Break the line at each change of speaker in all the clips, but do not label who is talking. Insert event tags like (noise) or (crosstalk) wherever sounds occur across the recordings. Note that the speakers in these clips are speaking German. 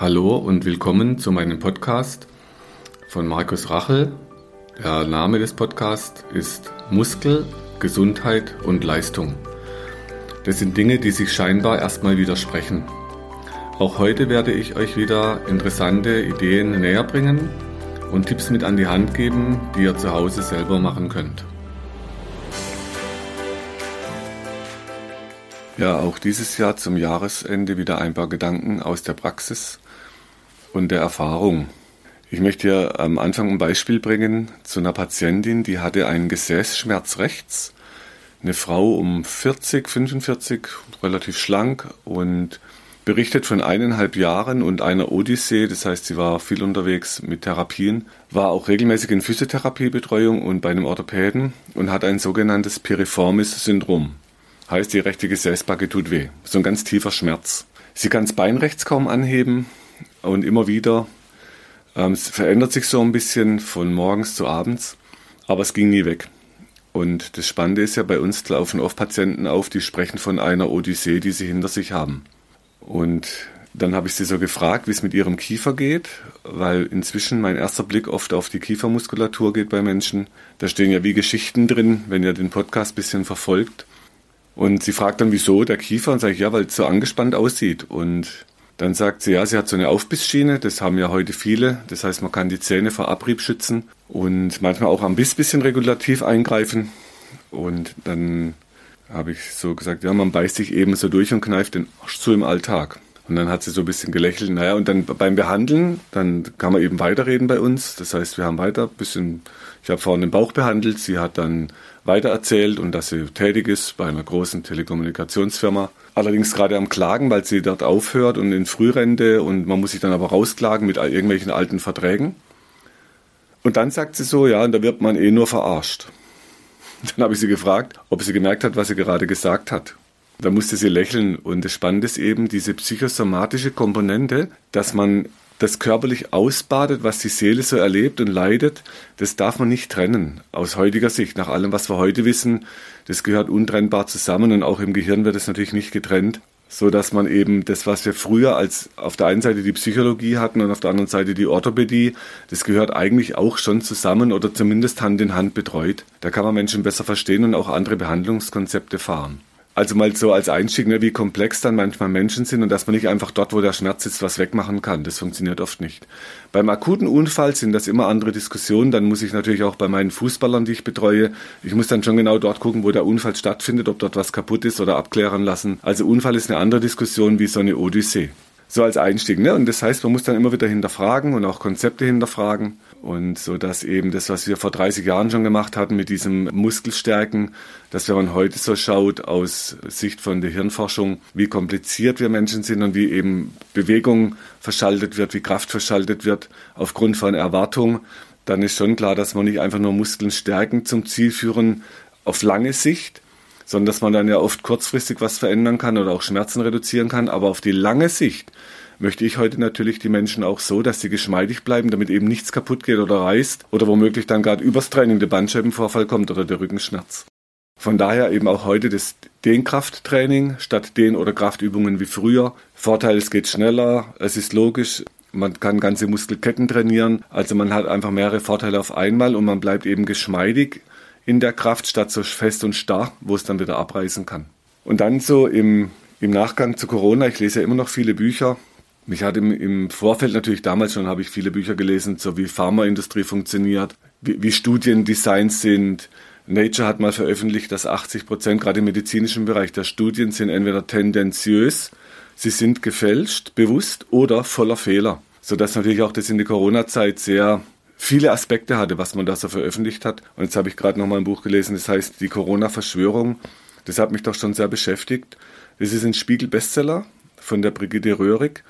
Hallo und willkommen zu meinem Podcast von Markus Rachel. Der Name des Podcasts ist Muskel, Gesundheit und Leistung. Das sind Dinge, die sich scheinbar erstmal widersprechen. Auch heute werde ich euch wieder interessante Ideen näher bringen und Tipps mit an die Hand geben, die ihr zu Hause selber machen könnt. Ja, auch dieses Jahr zum Jahresende wieder ein paar Gedanken aus der Praxis und der Erfahrung. Ich möchte hier am Anfang ein Beispiel bringen zu einer Patientin, die hatte einen Gesäßschmerz rechts. Eine Frau um 40, 45, relativ schlank und berichtet von eineinhalb Jahren und einer Odyssee, das heißt, sie war viel unterwegs mit Therapien, war auch regelmäßig in Physiotherapiebetreuung und bei einem Orthopäden und hat ein sogenanntes Piriformis-Syndrom. Heißt, die rechte Gesäßbacke tut weh. So ein ganz tiefer Schmerz. Sie kann das Bein rechts kaum anheben, und immer wieder. Ähm, es verändert sich so ein bisschen von morgens zu abends, aber es ging nie weg. Und das Spannende ist ja, bei uns laufen oft Patienten auf, die sprechen von einer Odyssee, die sie hinter sich haben. Und dann habe ich sie so gefragt, wie es mit ihrem Kiefer geht, weil inzwischen mein erster Blick oft auf die Kiefermuskulatur geht bei Menschen. Da stehen ja wie Geschichten drin, wenn ihr den Podcast ein bisschen verfolgt. Und sie fragt dann, wieso der Kiefer? Und sage ich, ja, weil es so angespannt aussieht. Und dann sagt sie, ja, sie hat so eine Aufbissschiene, das haben ja heute viele. Das heißt, man kann die Zähne vor Abrieb schützen und manchmal auch am Biss bisschen regulativ eingreifen. Und dann habe ich so gesagt, ja, man beißt sich eben so durch und kneift den Arsch zu im Alltag. Und dann hat sie so ein bisschen gelächelt. Naja, und dann beim Behandeln, dann kann man eben weiterreden bei uns. Das heißt, wir haben weiter ein bisschen, ich habe vorhin den Bauch behandelt. Sie hat dann weiter erzählt und dass sie tätig ist bei einer großen Telekommunikationsfirma. Allerdings gerade am Klagen, weil sie dort aufhört und in Frührente und man muss sich dann aber rausklagen mit irgendwelchen alten Verträgen. Und dann sagt sie so, ja, und da wird man eh nur verarscht. (laughs) Dann habe ich sie gefragt, ob sie gemerkt hat, was sie gerade gesagt hat. Da musste sie lächeln und das Spannende ist eben diese psychosomatische Komponente, dass man das körperlich ausbadet, was die Seele so erlebt und leidet, das darf man nicht trennen. Aus heutiger Sicht, nach allem, was wir heute wissen, das gehört untrennbar zusammen und auch im Gehirn wird es natürlich nicht getrennt, so dass man eben das, was wir früher als auf der einen Seite die Psychologie hatten und auf der anderen Seite die Orthopädie, das gehört eigentlich auch schon zusammen oder zumindest Hand in Hand betreut. Da kann man Menschen besser verstehen und auch andere Behandlungskonzepte fahren. Also mal so als Einstieg, ne, wie komplex dann manchmal Menschen sind und dass man nicht einfach dort, wo der Schmerz sitzt, was wegmachen kann. Das funktioniert oft nicht. Beim akuten Unfall sind das immer andere Diskussionen. Dann muss ich natürlich auch bei meinen Fußballern, die ich betreue, ich muss dann schon genau dort gucken, wo der Unfall stattfindet, ob dort was kaputt ist oder abklären lassen. Also Unfall ist eine andere Diskussion wie so eine Odyssee. So als Einstieg. Ne? Und das heißt, man muss dann immer wieder hinterfragen und auch Konzepte hinterfragen. Und so dass eben das, was wir vor 30 Jahren schon gemacht hatten mit diesem Muskelstärken, dass wenn man heute so schaut aus Sicht von der Hirnforschung, wie kompliziert wir Menschen sind und wie eben Bewegung verschaltet wird, wie Kraft verschaltet wird aufgrund von Erwartung, dann ist schon klar, dass man nicht einfach nur Muskeln stärken zum Ziel führen auf lange Sicht, sondern dass man dann ja oft kurzfristig was verändern kann oder auch Schmerzen reduzieren kann, aber auf die lange Sicht möchte ich heute natürlich die Menschen auch so, dass sie geschmeidig bleiben, damit eben nichts kaputt geht oder reißt oder womöglich dann gerade übers Training der Bandscheibenvorfall kommt oder der Rückenschmerz. Von daher eben auch heute das Dehnkrafttraining statt Dehn- oder Kraftübungen wie früher. Vorteil, es geht schneller, es ist logisch, man kann ganze Muskelketten trainieren, also man hat einfach mehrere Vorteile auf einmal und man bleibt eben geschmeidig in der Kraft statt so fest und starr, wo es dann wieder abreißen kann. Und dann so im, im Nachgang zu Corona, ich lese ja immer noch viele Bücher, mich hat im, im Vorfeld natürlich damals schon, habe ich viele Bücher gelesen, so wie Pharmaindustrie funktioniert, wie, wie Studien designt sind. Nature hat mal veröffentlicht, dass 80 Prozent gerade im medizinischen Bereich der Studien sind entweder tendenziös, sie sind gefälscht, bewusst oder voller Fehler. Sodass natürlich auch das in der Corona-Zeit sehr viele Aspekte hatte, was man da so veröffentlicht hat. Und jetzt habe ich gerade nochmal ein Buch gelesen, das heißt Die Corona-Verschwörung. Das hat mich doch schon sehr beschäftigt. Das ist ein Spiegel-Bestseller von der Brigitte Röhrig.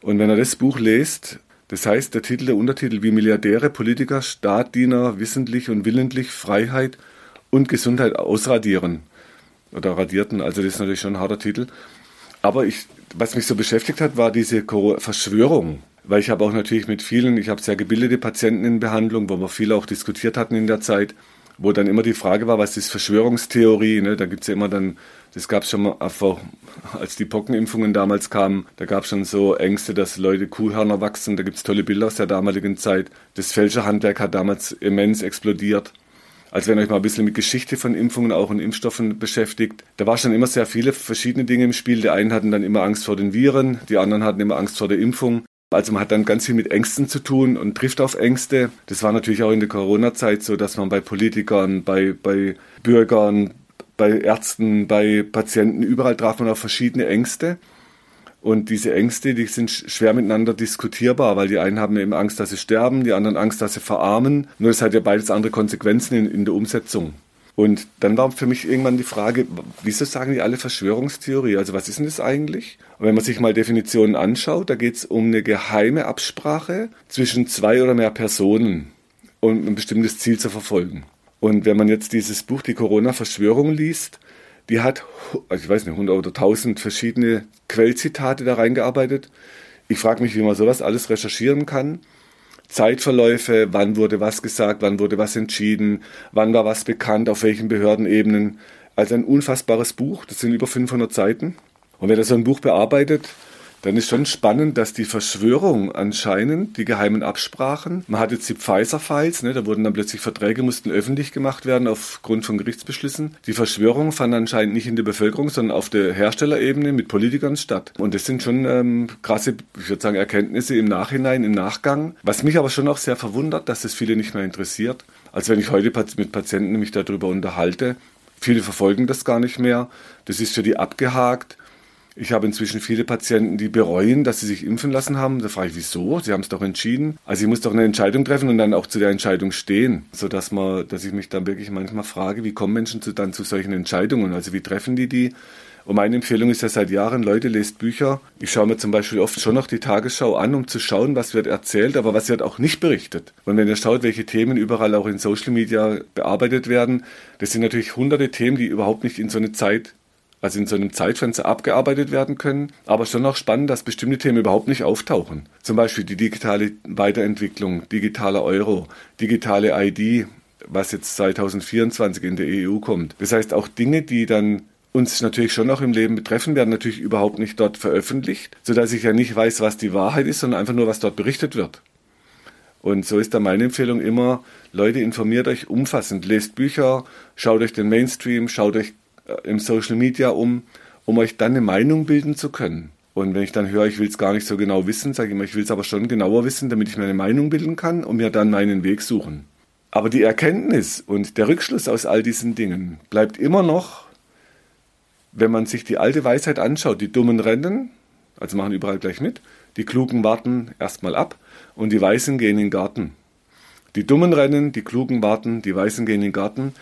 Und wenn er das Buch liest, das heißt, der Titel, der Untertitel, wie Milliardäre, Politiker, Staatdiener wissentlich und willentlich Freiheit und Gesundheit ausradieren. Oder radierten, also das ist natürlich schon ein harter Titel. Aber ich, was mich so beschäftigt hat, war diese Verschwörung. Weil ich habe auch natürlich mit vielen, ich habe sehr gebildete Patienten in Behandlung, wo wir viel auch diskutiert hatten in der Zeit, wo dann immer die Frage war, was ist Verschwörungstheorie? Ne? Da gibt es ja immer dann, das gab es schon mal, als die Pockenimpfungen damals kamen, da gab es schon so Ängste, dass Leute Kuhhörner wachsen. Da gibt es tolle Bilder aus der damaligen Zeit. Das Fälscherhandwerk hat damals immens explodiert. Also wenn euch mal ein bisschen mit Geschichte von Impfungen auch und Impfstoffen beschäftigt, da war schon immer sehr viele verschiedene Dinge im Spiel. Die einen hatten dann immer Angst vor den Viren, die anderen hatten immer Angst vor der Impfung. Also man hat dann ganz viel mit Ängsten zu tun und trifft auf Ängste. Das war natürlich auch in der Corona-Zeit so, dass man bei Politikern, bei, bei Bürgern, bei Ärzten, bei Patienten, überall traf man auf verschiedene Ängste. Und diese Ängste, die sind schwer miteinander diskutierbar, weil die einen haben eben Angst, dass sie sterben, die anderen Angst, dass sie verarmen. Nur es hat ja beides andere Konsequenzen in, in der Umsetzung. Und dann war für mich irgendwann die Frage, wieso sagen die alle Verschwörungstheorie? Also was ist denn das eigentlich? Und wenn man sich mal Definitionen anschaut, da geht es um eine geheime Absprache zwischen zwei oder mehr Personen, um ein bestimmtes Ziel zu verfolgen. Und wenn man jetzt dieses Buch Die Corona-Verschwörung liest, die hat, also ich weiß nicht, 100 oder 1000 verschiedene Quellzitate da reingearbeitet. Ich frage mich, wie man sowas alles recherchieren kann. Zeitverläufe, wann wurde was gesagt, wann wurde was entschieden, wann war was bekannt, auf welchen Behördenebenen. Also ein unfassbares Buch, das sind über 500 Seiten. Und wer das so ein Buch bearbeitet, dann ist schon spannend, dass die Verschwörung anscheinend, die geheimen Absprachen, man hat jetzt die Pfizer-Files, ne, da wurden dann plötzlich Verträge, mussten öffentlich gemacht werden aufgrund von Gerichtsbeschlüssen. Die Verschwörung fand anscheinend nicht in der Bevölkerung, sondern auf der Herstellerebene mit Politikern statt. Und das sind schon ähm, krasse, ich würde sagen, Erkenntnisse im Nachhinein, im Nachgang. Was mich aber schon auch sehr verwundert, dass das viele nicht mehr interessiert. Also wenn ich heute mit Patienten mich darüber unterhalte, Viele verfolgen das gar nicht mehr. Das ist für die abgehakt. Ich habe inzwischen viele Patienten, die bereuen, dass sie sich impfen lassen haben. Da frage ich, wieso? Sie haben es doch entschieden. Also ich muss doch eine Entscheidung treffen und dann auch zu der Entscheidung stehen, sodass man, dass ich mich dann wirklich manchmal frage, wie kommen Menschen zu, dann zu solchen Entscheidungen? Also wie treffen die die? Und meine Empfehlung ist ja seit Jahren, Leute, lest Bücher. Ich schaue mir zum Beispiel oft schon noch die Tagesschau an, um zu schauen, was wird erzählt, aber was wird auch nicht berichtet. Und wenn ihr schaut, welche Themen überall auch in Social Media bearbeitet werden, das sind natürlich hunderte Themen, die überhaupt nicht in so eine Zeit also in so einem Zeitfenster abgearbeitet werden können. Aber schon auch spannend, dass bestimmte Themen überhaupt nicht auftauchen. Zum Beispiel die digitale Weiterentwicklung, digitaler Euro, digitale ID, was jetzt 2024 in der EU kommt. Das heißt auch Dinge, die dann uns natürlich schon auch im Leben betreffen, werden natürlich überhaupt nicht dort veröffentlicht, sodass ich ja nicht weiß, was die Wahrheit ist, sondern einfach nur, was dort berichtet wird. Und so ist da meine Empfehlung immer, Leute, informiert euch umfassend, lest Bücher, schaut euch den Mainstream, schaut euch im Social Media um, um euch dann eine Meinung bilden zu können. Und wenn ich dann höre, ich will es gar nicht so genau wissen, sage ich immer, ich will es aber schon genauer wissen, damit ich mir eine Meinung bilden kann und mir dann meinen Weg suchen. Aber die Erkenntnis und der Rückschluss aus all diesen Dingen bleibt immer noch, wenn man sich die alte Weisheit anschaut, die Dummen rennen, also machen überall gleich mit, die Klugen warten erstmal ab und die Weißen gehen in den Garten. Die Dummen rennen, die Klugen warten, die Weißen gehen in den Garten.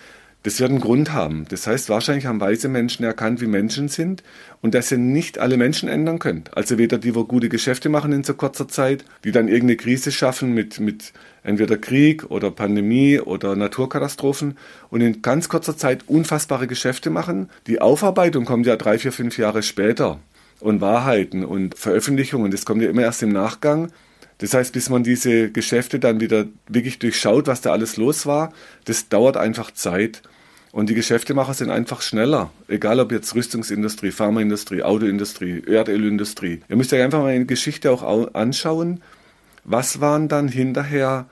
Das wird einen Grund haben. Das heißt, wahrscheinlich haben weise Menschen erkannt, wie Menschen sind und dass ihr nicht alle Menschen ändern könnt. Also weder die, wo gute Geschäfte machen in so kurzer Zeit, die dann irgendeine Krise schaffen mit, mit entweder Krieg oder Pandemie oder Naturkatastrophen und in ganz kurzer Zeit unfassbare Geschäfte machen. Die Aufarbeitung kommt ja drei, vier, fünf Jahre später. Und Wahrheiten und Veröffentlichungen, das kommt ja immer erst im Nachgang. Das heißt, bis man diese Geschäfte dann wieder wirklich durchschaut, was da alles los war, das dauert einfach Zeit. Und die Geschäftemacher sind einfach schneller. Egal ob jetzt Rüstungsindustrie, Pharmaindustrie, Autoindustrie, Erdölindustrie. Ihr müsst euch einfach mal eine Geschichte auch anschauen. Was waren dann hinterher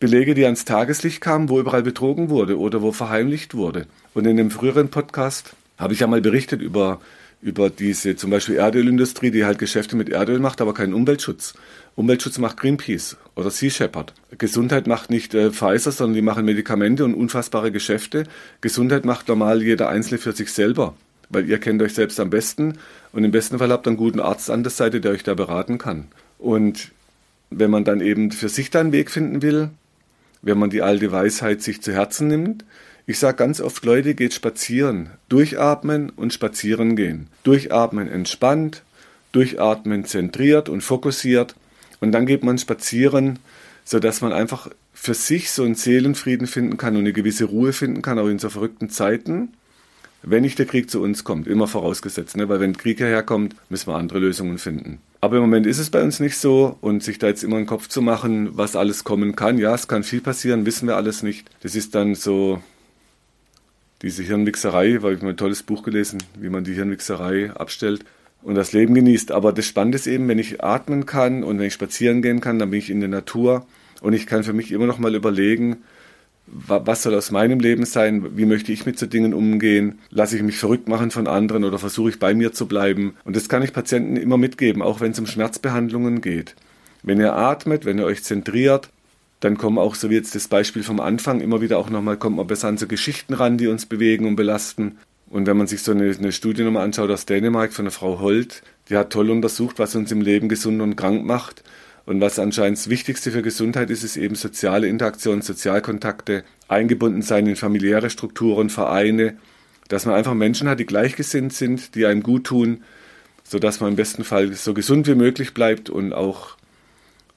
Belege, die ans Tageslicht kamen, wo überall betrogen wurde oder wo verheimlicht wurde? Und in dem früheren Podcast habe ich ja mal berichtet über über diese zum Beispiel Erdölindustrie, die halt Geschäfte mit Erdöl macht, aber keinen Umweltschutz. Umweltschutz macht Greenpeace oder Sea Shepherd. Gesundheit macht nicht äh, Pfizer, sondern die machen Medikamente und unfassbare Geschäfte. Gesundheit macht normal jeder Einzelne für sich selber, weil ihr kennt euch selbst am besten und im besten Fall habt ihr einen guten Arzt an der Seite, der euch da beraten kann. Und wenn man dann eben für sich da einen Weg finden will, wenn man die alte Weisheit sich zu Herzen nimmt, ich sage ganz oft, Leute, geht spazieren. Durchatmen und spazieren gehen. Durchatmen entspannt, durchatmen zentriert und fokussiert. Und dann geht man spazieren, sodass man einfach für sich so einen Seelenfrieden finden kann und eine gewisse Ruhe finden kann, auch in so verrückten Zeiten. Wenn nicht der Krieg zu uns kommt, immer vorausgesetzt, ne? weil wenn Krieg hierherkommt, müssen wir andere Lösungen finden. Aber im Moment ist es bei uns nicht so und sich da jetzt immer einen Kopf zu machen, was alles kommen kann, ja, es kann viel passieren, wissen wir alles nicht. Das ist dann so, diese Hirnwichserei, weil ich mal ein tolles Buch gelesen, wie man die Hirnwichserei abstellt und das Leben genießt. Aber das Spannende ist eben, wenn ich atmen kann und wenn ich spazieren gehen kann, dann bin ich in der Natur und ich kann für mich immer noch mal überlegen, was soll aus meinem Leben sein, wie möchte ich mit so Dingen umgehen, lasse ich mich verrückt machen von anderen oder versuche ich bei mir zu bleiben. Und das kann ich Patienten immer mitgeben, auch wenn es um Schmerzbehandlungen geht. Wenn ihr atmet, wenn ihr euch zentriert, dann kommen auch, so wie jetzt das Beispiel vom Anfang, immer wieder auch nochmal, kommt man besser an so Geschichten ran, die uns bewegen und belasten. Und wenn man sich so eine, eine Studie nochmal anschaut aus Dänemark von der Frau Holt, die hat toll untersucht, was uns im Leben gesund und krank macht. Und was anscheinend das Wichtigste für Gesundheit ist, ist eben soziale Interaktion, Sozialkontakte, eingebunden sein in familiäre Strukturen, Vereine, dass man einfach Menschen hat, die gleichgesinnt sind, die einem gut tun, sodass man im besten Fall so gesund wie möglich bleibt und auch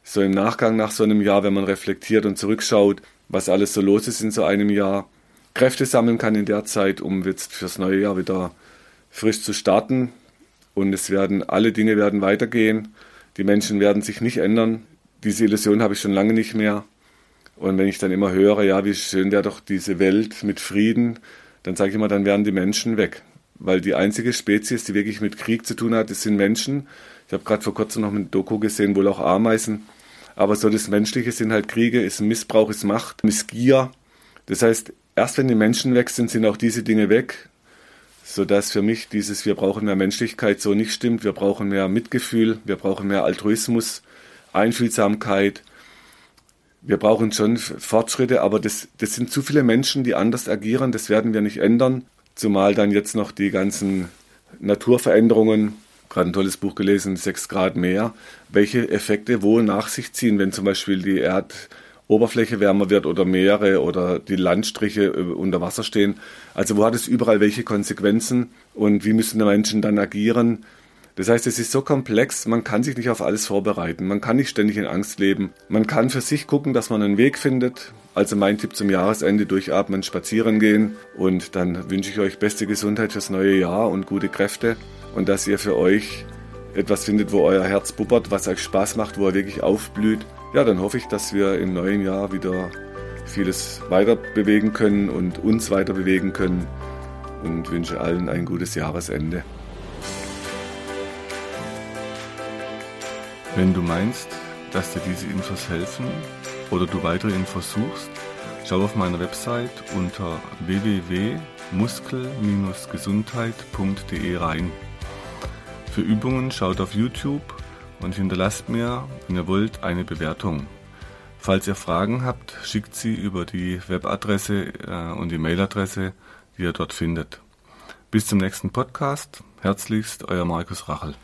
so im Nachgang nach so einem Jahr, wenn man reflektiert und zurückschaut, was alles so los ist in so einem Jahr, Kräfte sammeln kann in der Zeit, um jetzt fürs neue Jahr wieder frisch zu starten. Und es werden, alle Dinge werden weitergehen. Die Menschen werden sich nicht ändern. Diese Illusion habe ich schon lange nicht mehr. Und wenn ich dann immer höre, ja, wie schön wäre doch diese Welt mit Frieden, dann sage ich immer, dann werden die Menschen weg. Weil die einzige Spezies, die wirklich mit Krieg zu tun hat, das sind Menschen. Ich habe gerade vor kurzem noch ein Doku gesehen, wohl auch Ameisen. Aber so das Menschliche sind halt Kriege, ist Missbrauch, ist Macht, Missgier. Das heißt, erst wenn die Menschen weg sind, sind auch diese Dinge weg. Sodass für mich dieses Wir brauchen mehr Menschlichkeit so nicht stimmt. Wir brauchen mehr Mitgefühl, wir brauchen mehr Altruismus, Einfühlsamkeit. Wir brauchen schon Fortschritte, aber das, das sind zu viele Menschen, die anders agieren. Das werden wir nicht ändern. Zumal dann jetzt noch die ganzen Naturveränderungen gerade ein tolles Buch gelesen, 6 Grad mehr, welche Effekte wo nach sich ziehen, wenn zum Beispiel die Erdoberfläche wärmer wird oder Meere oder die Landstriche äh, unter Wasser stehen. Also wo hat es überall welche Konsequenzen und wie müssen die Menschen dann agieren? Das heißt, es ist so komplex, man kann sich nicht auf alles vorbereiten, man kann nicht ständig in Angst leben. Man kann für sich gucken, dass man einen Weg findet. Also mein Tipp zum Jahresende, durchatmen, spazieren gehen und dann wünsche ich euch beste Gesundheit fürs neue Jahr und gute Kräfte und dass ihr für euch etwas findet, wo euer Herz bubbert, was euch Spaß macht, wo er wirklich aufblüht. Ja, dann hoffe ich, dass wir im neuen Jahr wieder vieles weiter bewegen können und uns weiter bewegen können und wünsche allen ein gutes Jahresende. Wenn du meinst, dass dir diese Infos helfen oder du weitere Infos suchst, schau auf meiner Website unter www.muskel-gesundheit.de rein. Für Übungen schaut auf YouTube und hinterlasst mir, wenn ihr wollt, eine Bewertung. Falls ihr Fragen habt, schickt sie über die Webadresse äh, und die Mailadresse, die ihr dort findet. Bis zum nächsten Podcast. Herzlichst, euer Markus Rachel.